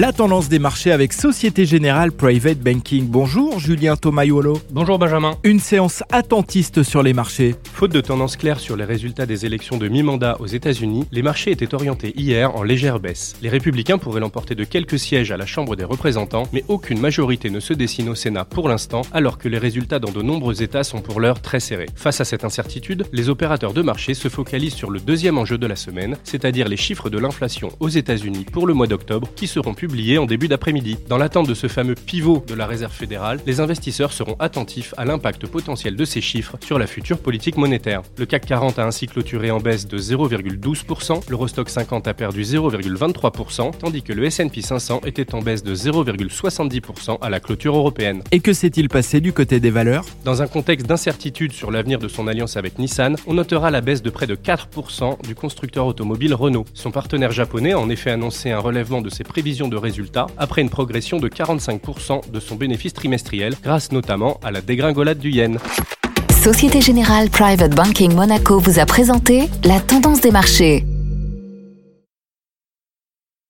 La tendance des marchés avec Société Générale Private Banking. Bonjour Julien Tomaiolo. Bonjour Benjamin. Une séance attentiste sur les marchés. Faute de tendance claire sur les résultats des élections de mi-mandat aux États-Unis, les marchés étaient orientés hier en légère baisse. Les républicains pourraient l'emporter de quelques sièges à la Chambre des représentants, mais aucune majorité ne se dessine au Sénat pour l'instant, alors que les résultats dans de nombreux États sont pour l'heure très serrés. Face à cette incertitude, les opérateurs de marché se focalisent sur le deuxième enjeu de la semaine, c'est-à-dire les chiffres de l'inflation aux États-Unis pour le mois d'octobre, qui seront publié en début d'après-midi. Dans l'attente de ce fameux pivot de la Réserve fédérale, les investisseurs seront attentifs à l'impact potentiel de ces chiffres sur la future politique monétaire. Le CAC 40 a ainsi clôturé en baisse de 0,12%, l'Eurostock 50 a perdu 0,23%, tandis que le S&P 500 était en baisse de 0,70% à la clôture européenne. Et que s'est-il passé du côté des valeurs? Dans un contexte d'incertitude sur l'avenir de son alliance avec Nissan, on notera la baisse de près de 4% du constructeur automobile Renault. Son partenaire japonais a en effet annoncé un relèvement de ses prévisions de résultats après une progression de 45% de son bénéfice trimestriel, grâce notamment à la dégringolade du yen. Société Générale Private Banking Monaco vous a présenté la tendance des marchés.